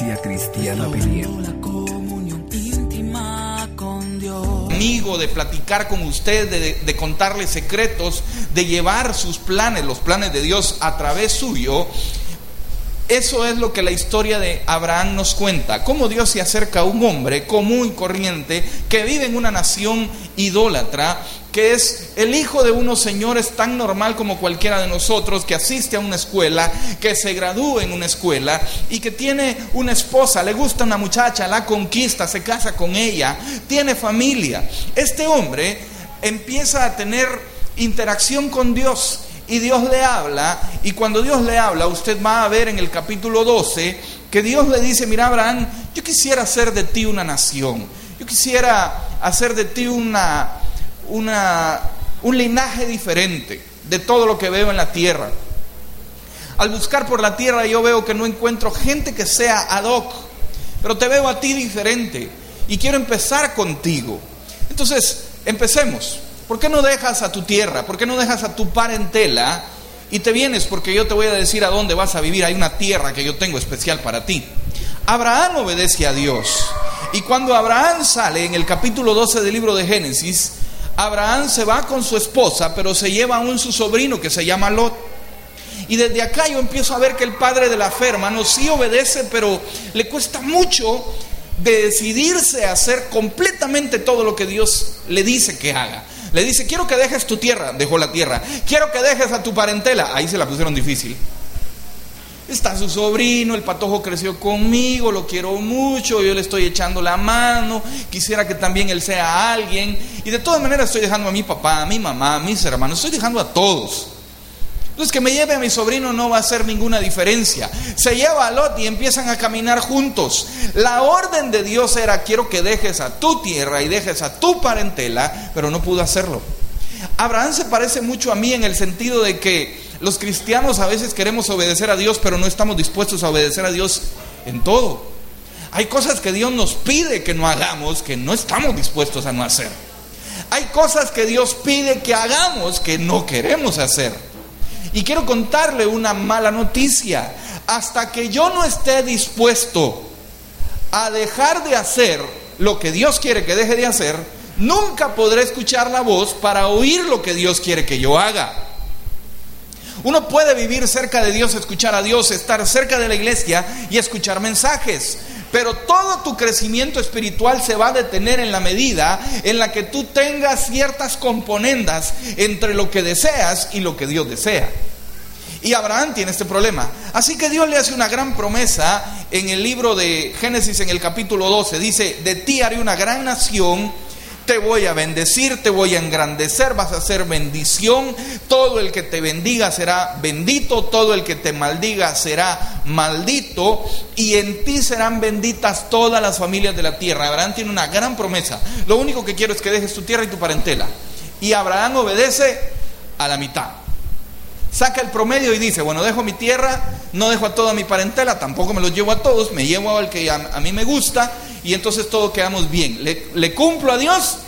Iglesia Cristiana Dios. amigo, de platicar con usted, de, de contarle secretos, de llevar sus planes, los planes de Dios a través suyo. Eso es lo que la historia de Abraham nos cuenta, cómo Dios se acerca a un hombre común y corriente que vive en una nación idólatra, que es el hijo de unos señores tan normal como cualquiera de nosotros, que asiste a una escuela, que se gradúa en una escuela y que tiene una esposa, le gusta una muchacha, la conquista, se casa con ella, tiene familia. Este hombre empieza a tener interacción con Dios y Dios le habla, y cuando Dios le habla, usted va a ver en el capítulo 12 que Dios le dice, mira Abraham, yo quisiera hacer de ti una nación, yo quisiera hacer de ti una, una, un linaje diferente de todo lo que veo en la tierra. Al buscar por la tierra yo veo que no encuentro gente que sea ad hoc, pero te veo a ti diferente y quiero empezar contigo. Entonces, empecemos. ¿Por qué no dejas a tu tierra? ¿Por qué no dejas a tu parentela y te vienes? Porque yo te voy a decir a dónde vas a vivir. Hay una tierra que yo tengo especial para ti. Abraham obedece a Dios. Y cuando Abraham sale en el capítulo 12 del libro de Génesis, Abraham se va con su esposa, pero se lleva aún su sobrino que se llama Lot. Y desde acá yo empiezo a ver que el padre de la fe, hermano, sí obedece, pero le cuesta mucho de decidirse a hacer completamente todo lo que Dios le dice que haga. Le dice, quiero que dejes tu tierra, dejó la tierra. Quiero que dejes a tu parentela, ahí se la pusieron difícil. Está su sobrino, el patojo creció conmigo, lo quiero mucho, yo le estoy echando la mano, quisiera que también él sea alguien. Y de todas maneras estoy dejando a mi papá, a mi mamá, a mis hermanos, estoy dejando a todos. Entonces que me lleve a mi sobrino no va a hacer ninguna diferencia. Se lleva a Lot y empiezan a caminar juntos. La orden de Dios era quiero que dejes a tu tierra y dejes a tu parentela, pero no pudo hacerlo. Abraham se parece mucho a mí en el sentido de que los cristianos a veces queremos obedecer a Dios, pero no estamos dispuestos a obedecer a Dios en todo. Hay cosas que Dios nos pide que no hagamos que no estamos dispuestos a no hacer. Hay cosas que Dios pide que hagamos que no queremos hacer. Y quiero contarle una mala noticia. Hasta que yo no esté dispuesto a dejar de hacer lo que Dios quiere que deje de hacer, nunca podré escuchar la voz para oír lo que Dios quiere que yo haga. Uno puede vivir cerca de Dios, escuchar a Dios, estar cerca de la iglesia y escuchar mensajes. Pero todo tu crecimiento espiritual se va a detener en la medida en la que tú tengas ciertas componendas entre lo que deseas y lo que Dios desea. Y Abraham tiene este problema. Así que Dios le hace una gran promesa en el libro de Génesis en el capítulo 12. Dice, de ti haré una gran nación, te voy a bendecir, te voy a engrandecer, vas a ser bendición. Todo el que te bendiga será bendito, todo el que te maldiga será maldito. Y en ti serán benditas todas las familias de la tierra. Abraham tiene una gran promesa. Lo único que quiero es que dejes tu tierra y tu parentela. Y Abraham obedece a la mitad saca el promedio y dice, bueno, dejo mi tierra, no dejo a toda mi parentela, tampoco me los llevo a todos, me llevo al que a, a mí me gusta y entonces todo quedamos bien. Le, le, cumplo a Dios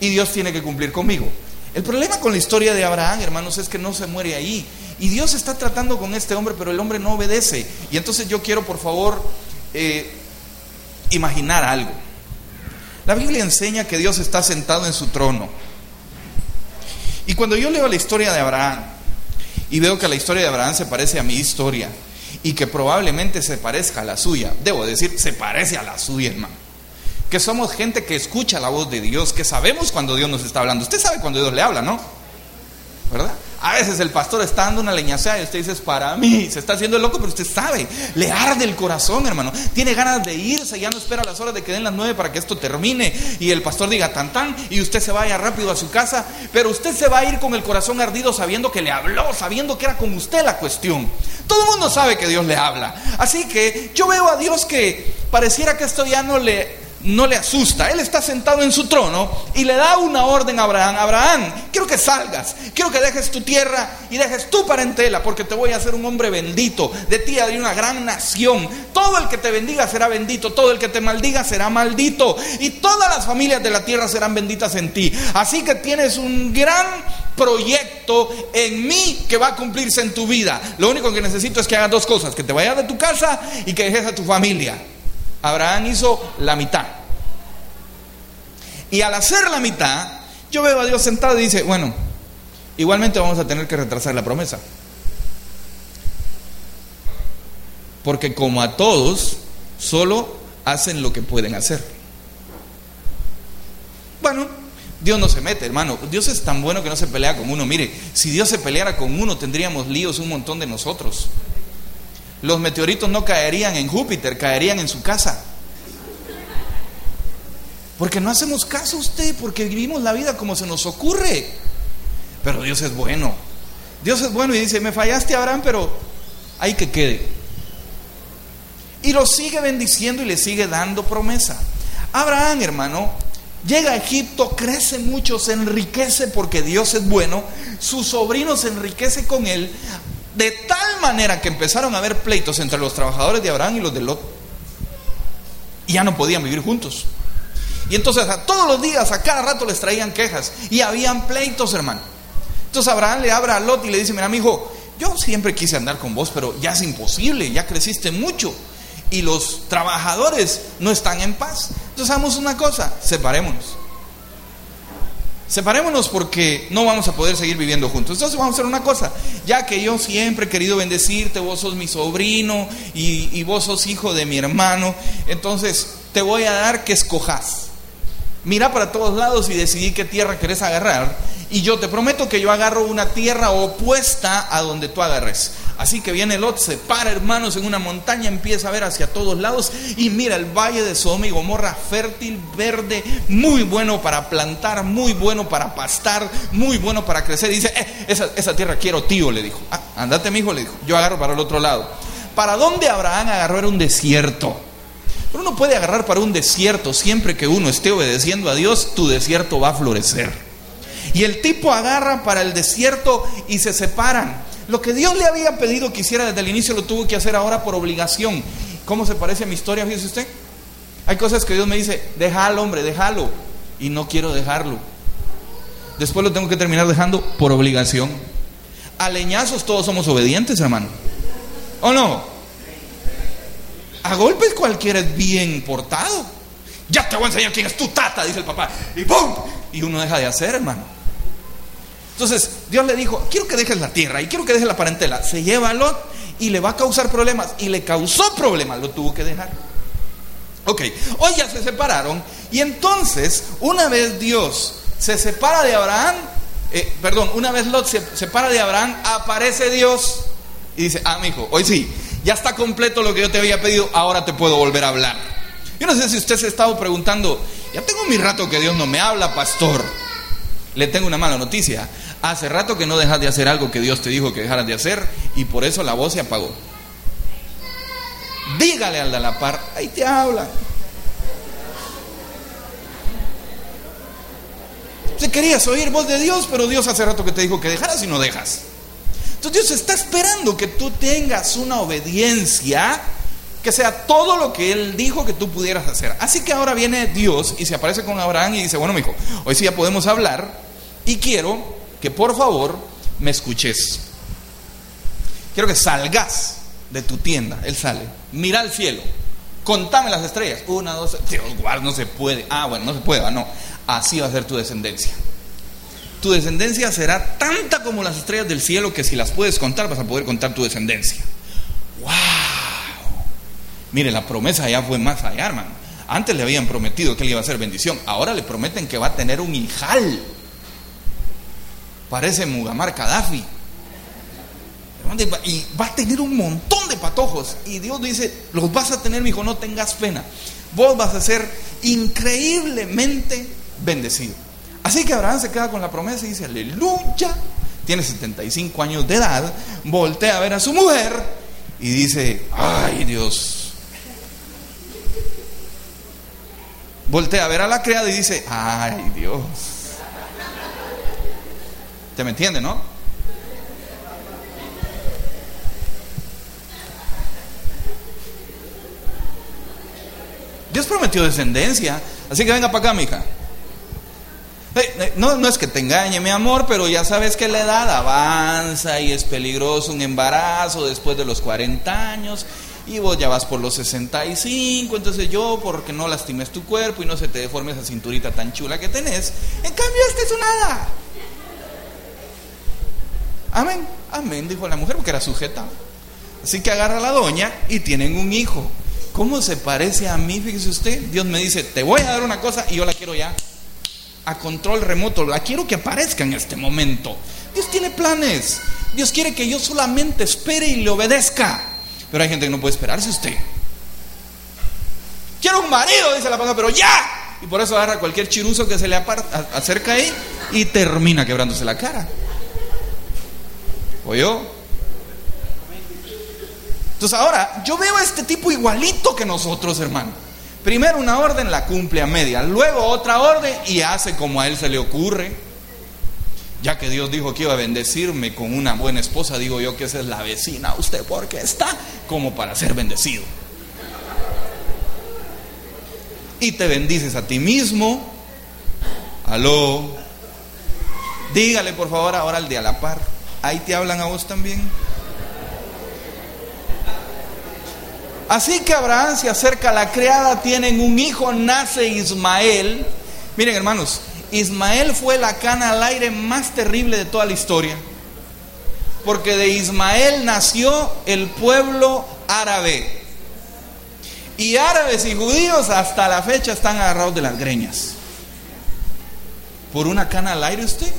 y Dios tiene que cumplir conmigo. El problema con la historia de Abraham, hermanos, es que no se muere ahí. Y Dios está tratando con este hombre, pero el hombre no obedece. Y entonces yo quiero, por favor, eh, imaginar algo. La Biblia enseña que Dios está sentado en su trono. Y cuando yo leo la historia de Abraham, y veo que la historia de Abraham se parece a mi historia y que probablemente se parezca a la suya. Debo decir, se parece a la suya, hermano. Que somos gente que escucha la voz de Dios, que sabemos cuando Dios nos está hablando. Usted sabe cuando Dios le habla, ¿no? ¿Verdad? A veces el pastor está dando una leñacea y usted dice, es para mí, se está haciendo loco, pero usted sabe, le arde el corazón, hermano. Tiene ganas de irse, ya no espera las horas de que den las nueve para que esto termine y el pastor diga tan tan y usted se vaya rápido a su casa, pero usted se va a ir con el corazón ardido sabiendo que le habló, sabiendo que era con usted la cuestión. Todo el mundo sabe que Dios le habla. Así que yo veo a Dios que pareciera que esto ya no le no le asusta. Él está sentado en su trono y le da una orden a Abraham. Abraham, quiero que salgas, quiero que dejes tu tierra y dejes tu parentela, porque te voy a hacer un hombre bendito. De ti hay una gran nación. Todo el que te bendiga será bendito, todo el que te maldiga será maldito. Y todas las familias de la tierra serán benditas en ti. Así que tienes un gran proyecto en mí que va a cumplirse en tu vida. Lo único que necesito es que hagas dos cosas, que te vayas de tu casa y que dejes a tu familia. Abraham hizo la mitad. Y al hacer la mitad, yo veo a Dios sentado y dice, bueno, igualmente vamos a tener que retrasar la promesa. Porque como a todos, solo hacen lo que pueden hacer. Bueno, Dios no se mete, hermano. Dios es tan bueno que no se pelea con uno. Mire, si Dios se peleara con uno, tendríamos líos un montón de nosotros los meteoritos no caerían en Júpiter, caerían en su casa. Porque no hacemos caso a usted, porque vivimos la vida como se nos ocurre. Pero Dios es bueno. Dios es bueno y dice, me fallaste Abraham, pero hay que quede. Y lo sigue bendiciendo y le sigue dando promesa. Abraham, hermano, llega a Egipto, crece mucho, se enriquece porque Dios es bueno. Su sobrino se enriquece con él. De tal manera que empezaron a haber pleitos entre los trabajadores de Abraham y los de Lot. Y ya no podían vivir juntos. Y entonces a todos los días, a cada rato les traían quejas. Y habían pleitos, hermano. Entonces Abraham le abre a Lot y le dice, mira, mi hijo, yo siempre quise andar con vos, pero ya es imposible, ya creciste mucho. Y los trabajadores no están en paz. Entonces hagamos una cosa, separémonos. Separémonos porque no vamos a poder seguir viviendo juntos. Entonces vamos a hacer una cosa, ya que yo siempre he querido bendecirte, vos sos mi sobrino y, vos sos hijo de mi hermano, entonces te voy a dar que escojas. Mira para todos lados y decidí qué tierra querés agarrar. Y yo te prometo que yo agarro una tierra opuesta a donde tú agarres. Así que viene Lot, se para hermanos en una montaña, empieza a ver hacia todos lados y mira el valle de Sodoma y Gomorra fértil, verde, muy bueno para plantar, muy bueno para pastar, muy bueno para crecer. Y dice, eh, esa, esa, tierra quiero tío, le dijo. Ah, andate mi hijo, le dijo. Yo agarro para el otro lado. ¿Para dónde Abraham agarró? Un desierto. Pero uno puede agarrar para un desierto siempre que uno esté obedeciendo a Dios, tu desierto va a florecer. Y el tipo agarra para el desierto y se separan. Lo que Dios le había pedido que hiciera desde el inicio lo tuvo que hacer ahora por obligación. ¿Cómo se parece a mi historia, fíjese usted? Hay cosas que Dios me dice, déjalo, hombre, déjalo. Y no quiero dejarlo. Después lo tengo que terminar dejando por obligación. A leñazos todos somos obedientes, hermano. ¿O no? A golpes cualquiera es bien portado. Ya te voy a enseñar quién es tu tata, dice el papá. Y ¡pum! Y uno deja de hacer, hermano. Entonces Dios le dijo, quiero que dejes la tierra y quiero que dejes la parentela. Se lleva a Lot y le va a causar problemas. Y le causó problemas, lo tuvo que dejar. Ok, hoy ya se separaron. Y entonces, una vez Dios se separa de Abraham, eh, perdón, una vez Lot se separa de Abraham, aparece Dios y dice, ah, mi hijo, hoy sí, ya está completo lo que yo te había pedido, ahora te puedo volver a hablar. Yo no sé si usted se ha estado preguntando, ya tengo mi rato que Dios no me habla, pastor. Le tengo una mala noticia. Hace rato que no dejas de hacer algo que Dios te dijo que dejaras de hacer y por eso la voz se apagó. Dígale al de la par, ahí te habla. Se querías oír voz de Dios, pero Dios hace rato que te dijo que dejaras y no dejas. Entonces Dios está esperando que tú tengas una obediencia que sea todo lo que Él dijo que tú pudieras hacer. Así que ahora viene Dios y se aparece con Abraham y dice, bueno, mi hijo, hoy sí ya podemos hablar y quiero que por favor me escuches. Quiero que salgas de tu tienda. Él sale. Mira al cielo. Contame las estrellas. Una, dos, Dios guarda, no se puede. Ah, bueno, no se puede. Ah, no. Así va a ser tu descendencia. Tu descendencia será tanta como las estrellas del cielo que si las puedes contar vas a poder contar tu descendencia. ¡Wow! Mire, la promesa ya fue más allá, hermano. Antes le habían prometido que él iba a ser bendición. Ahora le prometen que va a tener un hijal. Parece Mugammar Gaddafi. Y va a tener un montón de patojos. Y Dios dice, los vas a tener, mi hijo, no tengas pena. Vos vas a ser increíblemente bendecido. Así que Abraham se queda con la promesa y dice, aleluya. Tiene 75 años de edad, voltea a ver a su mujer y dice, ay Dios. Voltea a ver a la criada y dice, ay Dios. ¿Te me entiende, no? Dios prometió descendencia. Así que venga para acá, mija. No, no es que te engañe, mi amor, pero ya sabes que la edad avanza y es peligroso un embarazo después de los 40 años y vos ya vas por los 65, entonces yo, porque no lastimes tu cuerpo y no se te deforme esa cinturita tan chula que tenés, en cambio este es un hada. Amén, amén, dijo la mujer porque era sujeta. Así que agarra a la doña y tienen un hijo. ¿Cómo se parece a mí? Fíjese usted, Dios me dice, te voy a dar una cosa y yo la quiero ya. A control remoto, la quiero que aparezca en este momento. Dios tiene planes. Dios quiere que yo solamente espere y le obedezca. Pero hay gente que no puede esperarse usted. Quiero un marido, dice la palabra, pero ya. Y por eso agarra cualquier chiruzo que se le acerca ahí y termina quebrándose la cara. ¿Oyó? Entonces ahora, yo veo a este tipo igualito que nosotros, hermano. Primero una orden la cumple a media, luego otra orden y hace como a él se le ocurre. Ya que Dios dijo que iba a bendecirme con una buena esposa, digo yo que esa es la vecina usted porque está como para ser bendecido. Y te bendices a ti mismo. Aló. Dígale por favor ahora al de a la par. Ahí te hablan a vos también. Así que Abraham se acerca a la criada, tienen un hijo, nace Ismael. Miren hermanos, Ismael fue la cana al aire más terrible de toda la historia. Porque de Ismael nació el pueblo árabe. Y árabes y judíos hasta la fecha están agarrados de las greñas. ¿Por una cana al aire usted?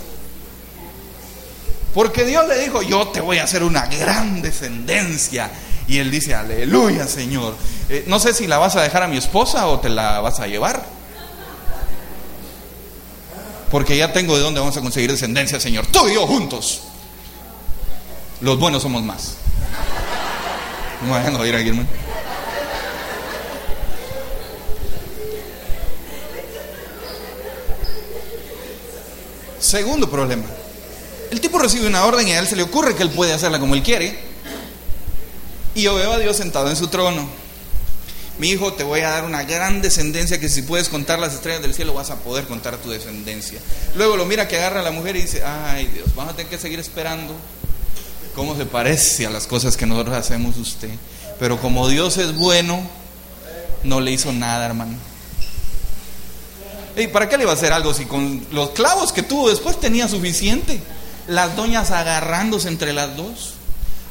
Porque Dios le dijo, yo te voy a hacer una gran descendencia y él dice, aleluya Señor. Eh, no sé si la vas a dejar a mi esposa o te la vas a llevar. Porque ya tengo de dónde vamos a conseguir descendencia, Señor. Tú y yo juntos. Los buenos somos más. Bueno, a ir aquí, hermano. Segundo problema. El tipo recibe una orden y a él se le ocurre que él puede hacerla como él quiere. Y yo veo a Dios sentado en su trono. Mi hijo, te voy a dar una gran descendencia que si puedes contar las estrellas del cielo vas a poder contar tu descendencia. Luego lo mira que agarra a la mujer y dice, ay Dios, vamos a tener que seguir esperando. ¿Cómo se parece a las cosas que nosotros hacemos usted? Pero como Dios es bueno, no le hizo nada, hermano. ¿Y para qué le iba a hacer algo si con los clavos que tuvo después tenía suficiente? Las doñas agarrándose entre las dos.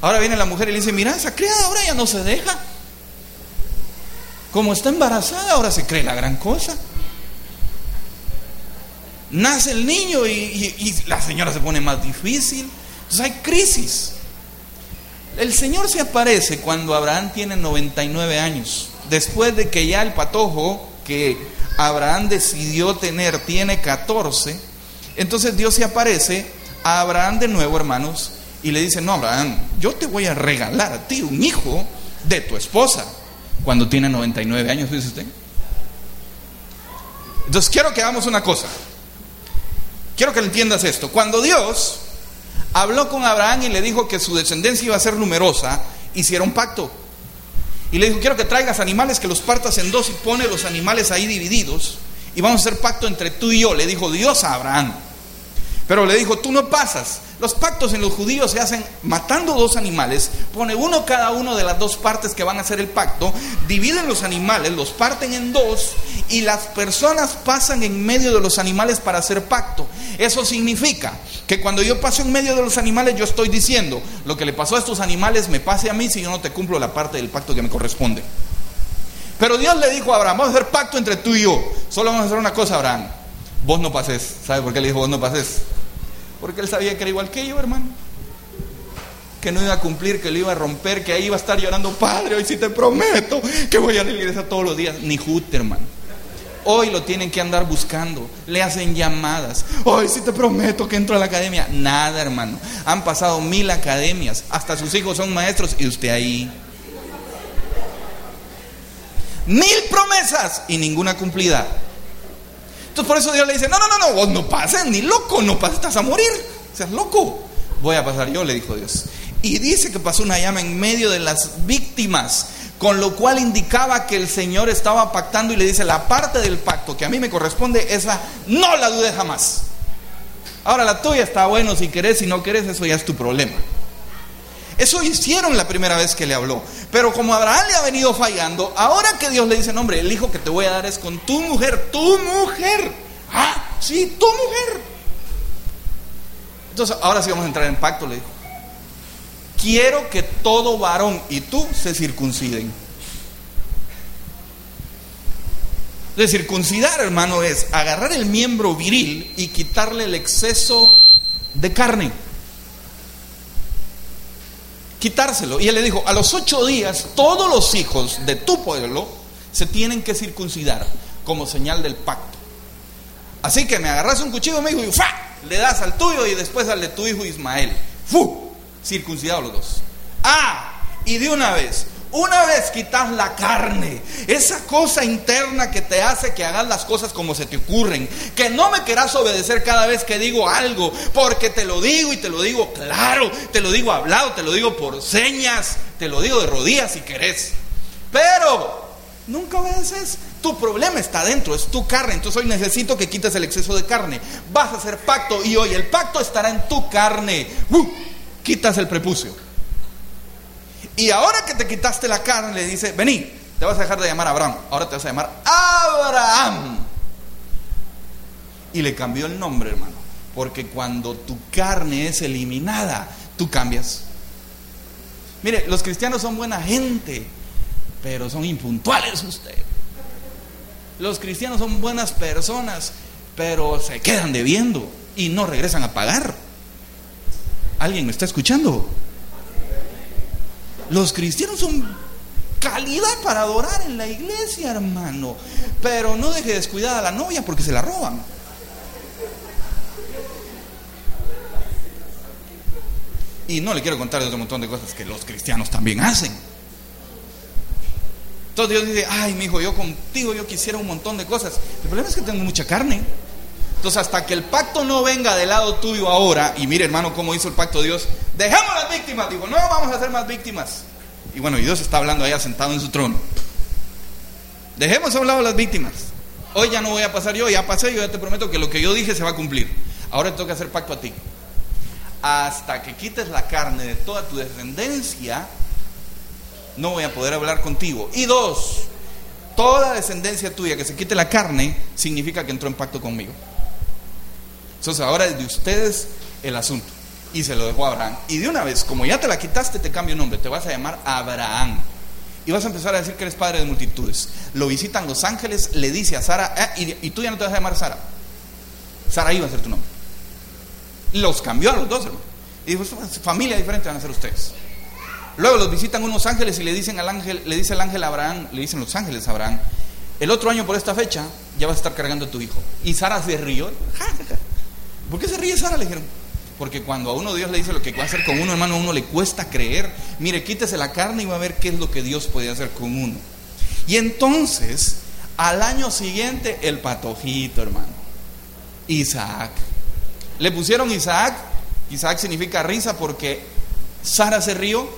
Ahora viene la mujer y le dice, mira, esa criada ahora ya no se deja. Como está embarazada, ahora se cree la gran cosa. Nace el niño y, la señora se pone más difícil. Entonces hay crisis. El Señor se aparece cuando Abraham tiene 99 años. Después de que ya el patojo que Abraham decidió tener tiene 14. Entonces Dios se aparece a Abraham de nuevo, hermanos, y le dice, no, Abraham, yo te voy a regalar a ti un hijo de tu esposa cuando tiene 99 años, dice usted. Entonces quiero que hagamos una cosa. Quiero que entiendas esto. Cuando Dios habló con Abraham y le dijo que su descendencia iba a ser numerosa, hicieron pacto. Y le dijo, quiero que traigas animales, que los partas en dos y pone los animales ahí divididos. Y vamos a hacer pacto entre tú y yo, le dijo Dios a Abraham. Pero le dijo, tú no pasas. Los pactos en los judíos se hacen matando dos animales, pone uno cada uno de las dos partes que van a hacer el pacto, dividen los animales, los parten en dos y las personas pasan en medio de los animales para hacer pacto. Eso significa que cuando yo paso en medio de los animales yo estoy diciendo, lo que le pasó a estos animales me pase a mí si yo no te cumplo la parte del pacto que me corresponde. Pero Dios le dijo a Abraham, vamos a hacer pacto entre tú y yo. Solo vamos a hacer una cosa, Abraham. Vos no pases. ¿Sabe por qué le dijo vos no pases? Porque él sabía que era igual que yo, hermano. que no iba a cumplir, que lo iba a romper, que ahí iba a estar llorando, Padre, hoy sí te prometo que voy a la iglesia todos los días. Ni jute, hermano. Hoy lo tienen que andar buscando, le hacen llamadas. Hoy sí te prometo que entro a la academia. Nada, hermano. Han pasado mil academias, hasta sus hijos son maestros y usted ahí. Mil promesas y ninguna cumplida. Entonces por eso Dios le dice, no, no, no, no, vos no pases, ni loco, no pases, estás a morir. Seas loco. Voy a pasar yo, le dijo Dios. Y dice que pasó una llama en medio de las víctimas, con lo cual indicaba que el Señor estaba pactando y le dice, la parte del pacto que a mí me corresponde, esa no la dudes jamás. Ahora la tuya está bueno, si querés, si no querés, eso ya es tu problema. Eso hicieron la primera vez que le habló. Pero como Abraham le ha venido fallando, ahora que Dios le dice, hombre, el hijo que te voy a dar es con tu mujer, tu mujer. Ah, sí, tu mujer. Entonces, ahora sí vamos a entrar en pacto, le dijo. Quiero que todo varón y tú se circunciden. De circuncidar, hermano, es agarrar el miembro viril y quitarle el exceso de carne quitárselo. Y él le dijo, a los ocho días todos los hijos de tu pueblo se tienen que circuncidar como señal del pacto. Así que me agarras un cuchillo, me dijo, y ¡fa! le das al tuyo y después al de tu hijo Ismael. ¡Fu! Circuncidados los dos. Ah, y de una vez, una vez quitas la carne, esa cosa interna que te hace que hagas las cosas como se te ocurren, que no me quieras obedecer cada vez que digo algo, porque te lo digo y te lo digo claro, te lo digo hablado, te lo digo por señas, te lo digo de rodillas si querés. Pero nunca obedeces. Tu problema está dentro, es tu carne. Entonces hoy necesito que quites el exceso de carne. Vas a hacer pacto y hoy el pacto estará en tu carne. Quitas el prepucio. Y ahora que te quitaste la carne, le dice, vení, te vas a dejar de llamar Abraham, ahora te vas a llamar Abraham. Y le cambió el nombre, hermano, porque cuando tu carne es eliminada, tú cambias. Mire, los cristianos son buena gente, pero son impuntuales usted. Los cristianos son buenas personas, pero se quedan debiendo y no regresan a pagar. ¿Alguien me está escuchando? Los cristianos son calidad para adorar en la iglesia, hermano. Pero no deje descuidada a la novia porque se la roban. Y no le quiero contar de otro montón de cosas que los cristianos también hacen. Entonces Dios dice, ay, mi hijo, yo contigo yo quisiera un montón de cosas. El problema es que tengo mucha carne. Entonces, hasta que el pacto no venga del lado tuyo ahora, y mire, hermano, cómo hizo el pacto Dios, dejamos las víctimas. Digo, no vamos a hacer más víctimas. Y bueno, y Dios está hablando allá sentado en su trono. Dejemos a un lado las víctimas. Hoy ya no voy a pasar yo, ya pasé, yo ya te prometo que lo que yo dije se va a cumplir. Ahora te toca hacer pacto a ti. Hasta que quites la carne de toda tu descendencia, no voy a poder hablar contigo. Y dos, toda descendencia tuya que se quite la carne, significa que entró en pacto conmigo. Entonces ahora es de ustedes el asunto. Y se lo dejó a Abraham. Y de una vez, como ya te la quitaste, te cambio nombre. Te vas a llamar Abraham. Y vas a empezar a decir que eres padre de multitudes. Lo visitan los ángeles, le dice a Sara, ah, y, tú ya no te vas a llamar Sara. Sara iba a ser tu nombre. Los cambió a los dos, hermano. Y dijo, familia diferente van a ser ustedes. Luego los visitan unos ángeles y le dicen al ángel, le dice el ángel Abraham, le dicen los ángeles a Abraham, el otro año por esta fecha ya vas a estar cargando a tu hijo. Y Sara se rió. ¿Por qué se ríe Sara? Le dijeron. Porque cuando a uno Dios le dice lo que va a hacer con uno, hermano, a uno le cuesta creer. Mire, quítese la carne y va a ver qué es lo que Dios puede hacer con uno. Y entonces, al año siguiente, el patojito, hermano. Isaac. Le pusieron Isaac. Isaac significa risa porque Sara se rió.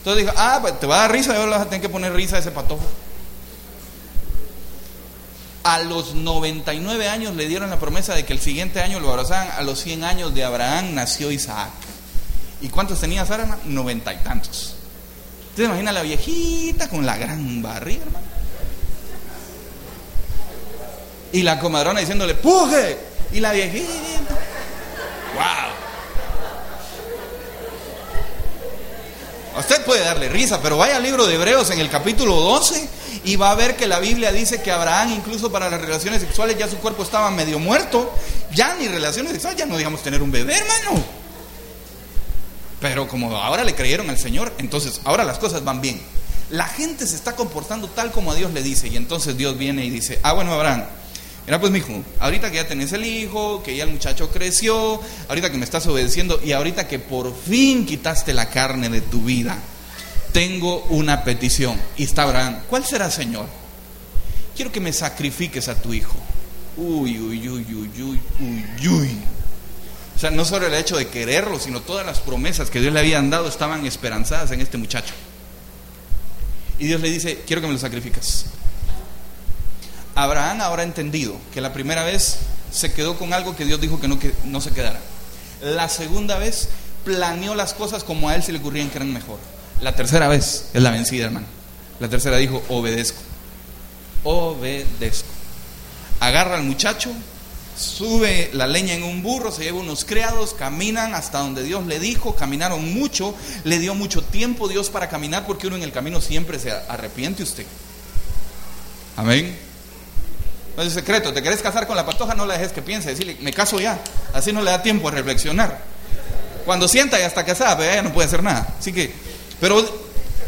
Entonces dijo, ah, pues te va a dar risa, yo le vas a tener que poner risa a ese patojo. A los 99 años le dieron la promesa de que el siguiente año lo abrazaban. A los 100 años de Abraham nació Isaac. ¿Y cuántos tenía Sara? Noventa y tantos. ¿Usted imagina la viejita con la gran barriga, hermano? Y la comadrona diciéndole, ¡puje! Y la viejita. ¡Wow! Usted puede darle risa, pero vaya al libro de Hebreos en el capítulo 12 y va a ver que la Biblia dice que Abraham, incluso para las relaciones sexuales, ya su cuerpo estaba medio muerto. Ya ni relaciones sexuales, ya no digamos tener un bebé, hermano. Pero como ahora le creyeron al Señor, entonces ahora las cosas van bien. La gente se está comportando tal como a Dios le dice. Y entonces Dios viene y dice, ah, bueno, Abraham, mira pues, mijo, ahorita que ya tenés el hijo, que ya el muchacho creció, ahorita que me estás obedeciendo y ahorita que por fin quitaste la carne de tu vida, tengo una petición. Y está Abraham, ¿cuál será, Señor? Quiero que me sacrifiques a tu hijo. Uy, uy, uy, uy, uy, uy. O sea, no solo el hecho de quererlo, sino todas las promesas que Dios le habían dado estaban esperanzadas en este muchacho. Y Dios le dice, quiero que me lo sacrificas. Abraham ahora entendido que la primera vez se quedó con algo que Dios dijo que no, que no se quedara. La segunda vez planeó las cosas como a él se le ocurrían que eran mejor. La tercera vez es la vencida, hermano. La tercera dijo, obedezco. Obedezco. Agarra al muchacho, sube la leña en un burro, se lleva unos criados, caminan hasta donde Dios le dijo, caminaron mucho, le dio mucho tiempo Dios para caminar porque uno en el camino siempre se arrepiente usted. Amén. No es secreto, te querés casar con la patoja, no la dejes que piense, decirle, me caso ya, así no le da tiempo a reflexionar. Cuando sienta ya está casada, pero ya no puede hacer nada. Así que, pero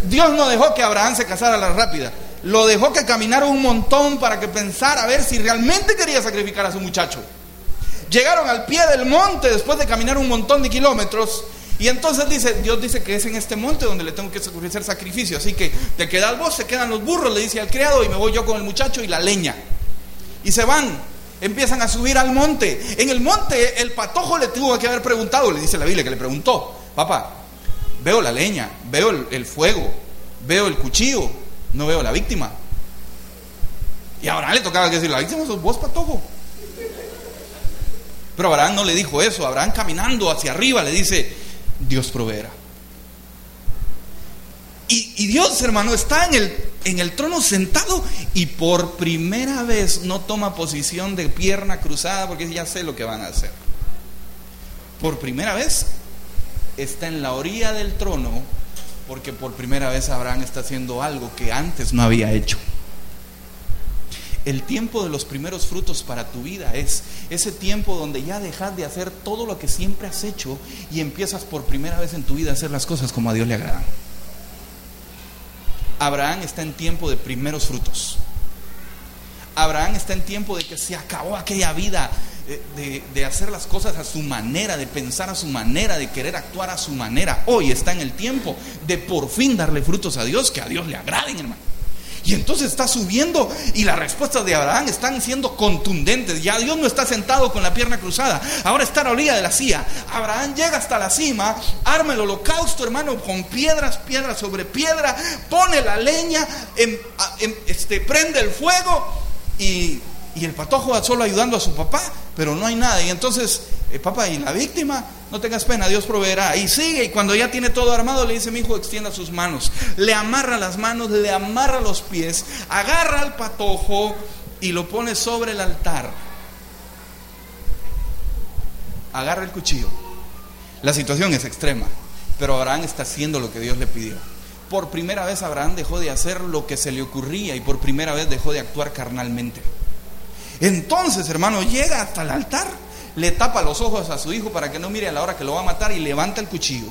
Dios no dejó que Abraham se casara a la rápida lo dejó que caminara un montón para que pensara a ver si realmente quería sacrificar a su muchacho. Llegaron al pie del monte después de caminar un montón de kilómetros. Y entonces dice, Dios dice que es en este monte donde le tengo que hacer sacrificio. Así que te quedas vos, se quedan los burros, le dice al criado, y me voy yo con el muchacho y la leña. Y se van, empiezan a subir al monte. En el monte el patojo le tuvo que haber preguntado, le dice la Biblia que le preguntó, papá, veo la leña, veo el, fuego, veo el cuchillo, no veo la víctima. Y a Abraham le tocaba decir, la víctima sos vos, patojo. Pero Abraham no le dijo eso. Abraham caminando hacia arriba le dice, Dios proveerá. Y, Dios, hermano, está en el trono sentado y por primera vez no toma posición de pierna cruzada porque ya sé lo que van a hacer. Por primera vez está en la orilla del trono porque por primera vez Abraham está haciendo algo que antes no había hecho. El tiempo de los primeros frutos para tu vida es ese tiempo donde ya dejas de hacer todo lo que siempre has hecho y empiezas por primera vez en tu vida a hacer las cosas como a Dios le agradan. Abraham está en tiempo de primeros frutos. Abraham está en tiempo de que se acabó aquella vida de, hacer las cosas a su manera, de pensar a su manera, de querer actuar a su manera. Hoy está en el tiempo de por fin darle frutos a Dios, que a Dios le agraden, hermano. Y entonces está subiendo y las respuestas de Abraham están siendo contundentes. Ya Dios no está sentado con la pierna cruzada. Ahora está a la orilla de la silla. Abraham llega hasta la cima, arma el holocausto, hermano, con piedras, piedra sobre piedra, pone la leña, este, prende el fuego y y el patojo solo ayudando a su papá, pero no hay nada. Y entonces, eh, papá, ¿y la víctima? No tengas pena, Dios proveerá. Y sigue, y cuando ya tiene todo armado, le dice, mi hijo, extienda sus manos. Le amarra las manos, le amarra los pies, agarra al patojo y lo pone sobre el altar. Agarra el cuchillo. La situación es extrema, pero Abraham está haciendo lo que Dios le pidió. Por primera vez Abraham dejó de hacer lo que se le ocurría y por primera vez dejó de actuar carnalmente. Entonces, hermano, llega hasta el altar, le tapa los ojos a su hijo para que no mire a la hora que lo va a matar y levanta el cuchillo.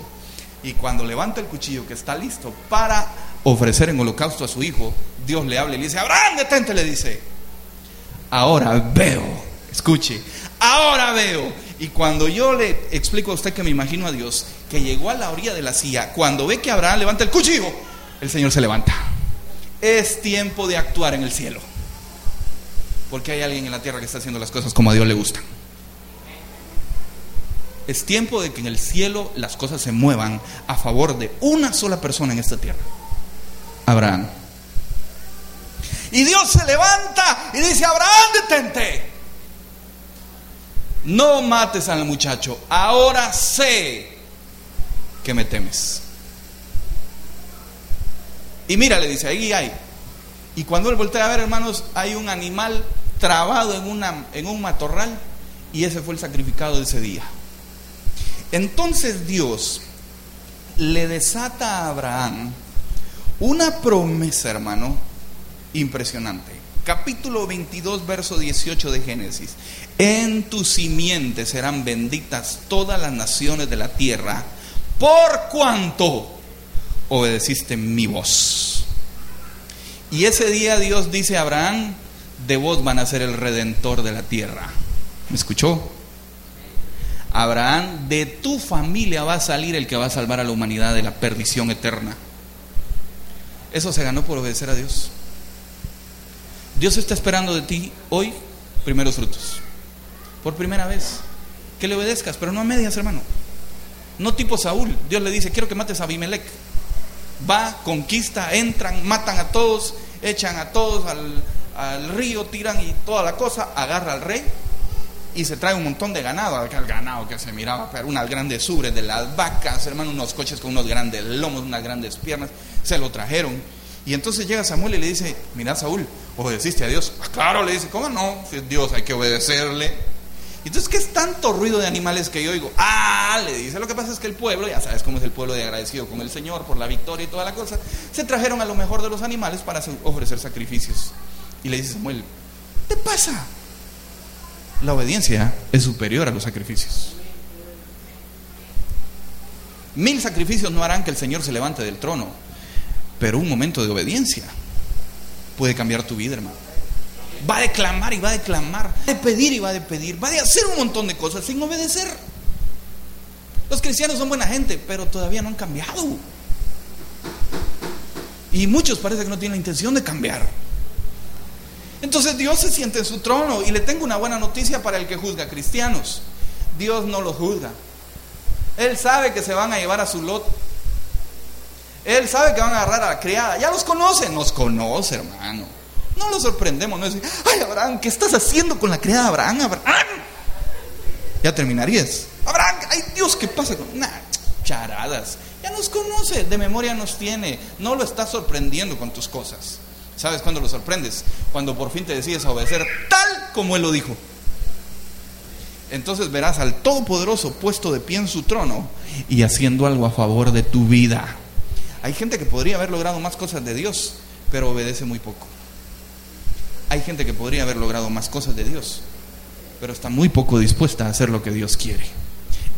Y cuando levanta el cuchillo que está listo para ofrecer en holocausto a su hijo, Dios le habla y le dice, Abraham, detente, le dice, ahora veo, escuche, ahora veo. Y cuando yo le explico a usted que me imagino a Dios, que llegó a la orilla de la silla, cuando ve que Abraham levanta el cuchillo, el Señor se levanta. Es tiempo de actuar en el cielo. Porque hay alguien en la tierra que está haciendo las cosas como a Dios le gusta. Es tiempo de que en el cielo las cosas se muevan a favor de una sola persona en esta tierra. Abraham. Y Dios se levanta y dice, Abraham, detente. No mates al muchacho. Ahora sé que me temes. Y mira, le dice, ahí hay. Y cuando él voltea a ver, hermanos, hay un animal trabado en, una, en un matorral y ese fue el sacrificado de ese día. Entonces Dios le desata a Abraham una promesa, hermano, impresionante. Capítulo 22, verso 18 de Génesis. En tu simiente serán benditas todas las naciones de la tierra por cuanto obedeciste mi voz. Y ese día Dios dice a Abraham, de vos van a ser el redentor de la tierra. ¿Me escuchó? Abraham, de tu familia va a salir el que va a salvar a la humanidad de la perdición eterna. Eso se ganó por obedecer a Dios. Dios está esperando de ti hoy primeros frutos. Por primera vez. Que le obedezcas, pero no a medias, hermano. No tipo Saúl. Dios le dice, quiero que mates a Abimelech. Va, conquista, entran, matan a todos, echan a todos al, al río, tiran y toda la cosa, agarra al rey y se trae un montón de ganado, aquel ganado que se miraba, pero unas grandes ubres de las vacas, hermano, unos coches con unos grandes lomos, unas grandes piernas, se lo trajeron. Y entonces llega Samuel y le dice, mira Saúl, obedeciste a Dios. Ah, claro, le dice, ¿cómo no? Si es Dios hay que obedecerle. Y Entonces, ¿qué es tanto ruido de animales que yo oigo? Ah, le dice, lo que pasa es que el pueblo, ya sabes cómo es el pueblo de agradecido con el Señor por la victoria y toda la cosa, se trajeron a lo mejor de los animales para ofrecer sacrificios. Y le dice Samuel, ¿qué pasa? La obediencia es superior a los sacrificios. Mil sacrificios no harán que el Señor se levante del trono, pero un momento de obediencia puede cambiar tu vida, hermano. Va a declamar y va a declamar, va a pedir y va a pedir, va a hacer un montón de cosas sin obedecer. Los cristianos son buena gente, pero todavía no han cambiado. Y muchos parece que no tienen la intención de cambiar. Entonces Dios se siente en su trono y le tengo una buena noticia para el que juzga cristianos. Dios no los juzga. Él sabe que se van a llevar a su lot. Él sabe que van a agarrar a la criada. Ya los conoce, nos conoce, hermano. No lo sorprendemos, no es decir, ay Abraham, ¿qué estás haciendo con la criada Abraham? Abraham. Ya terminarías. Abraham, ay Dios, ¿qué pasa con.? Charadas. Ya nos conoce, de memoria nos tiene. No lo está sorprendiendo con tus cosas. ¿Sabes cuándo lo sorprendes? Cuando por fin te decides a obedecer tal como Él lo dijo. Entonces verás al Todopoderoso puesto de pie en su trono y haciendo algo a favor de tu vida. Hay gente que podría haber logrado más cosas de Dios, pero obedece muy poco. Hay gente que podría haber logrado más cosas de Dios, pero está muy poco dispuesta a hacer lo que Dios quiere.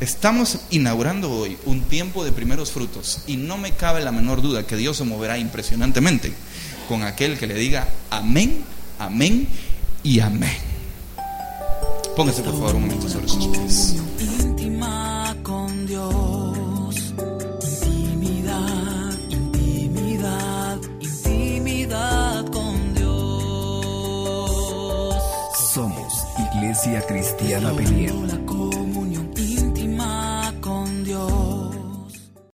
Estamos inaugurando hoy un tiempo de primeros frutos y no me cabe la menor duda que Dios se moverá impresionantemente con aquel que le diga amén, amén y amén. Póngase por favor un momento sobre sus pies. íntima con Dios. Intimidad, intimidad, intimidad con Dios. Somos Iglesia Cristiana Peniel.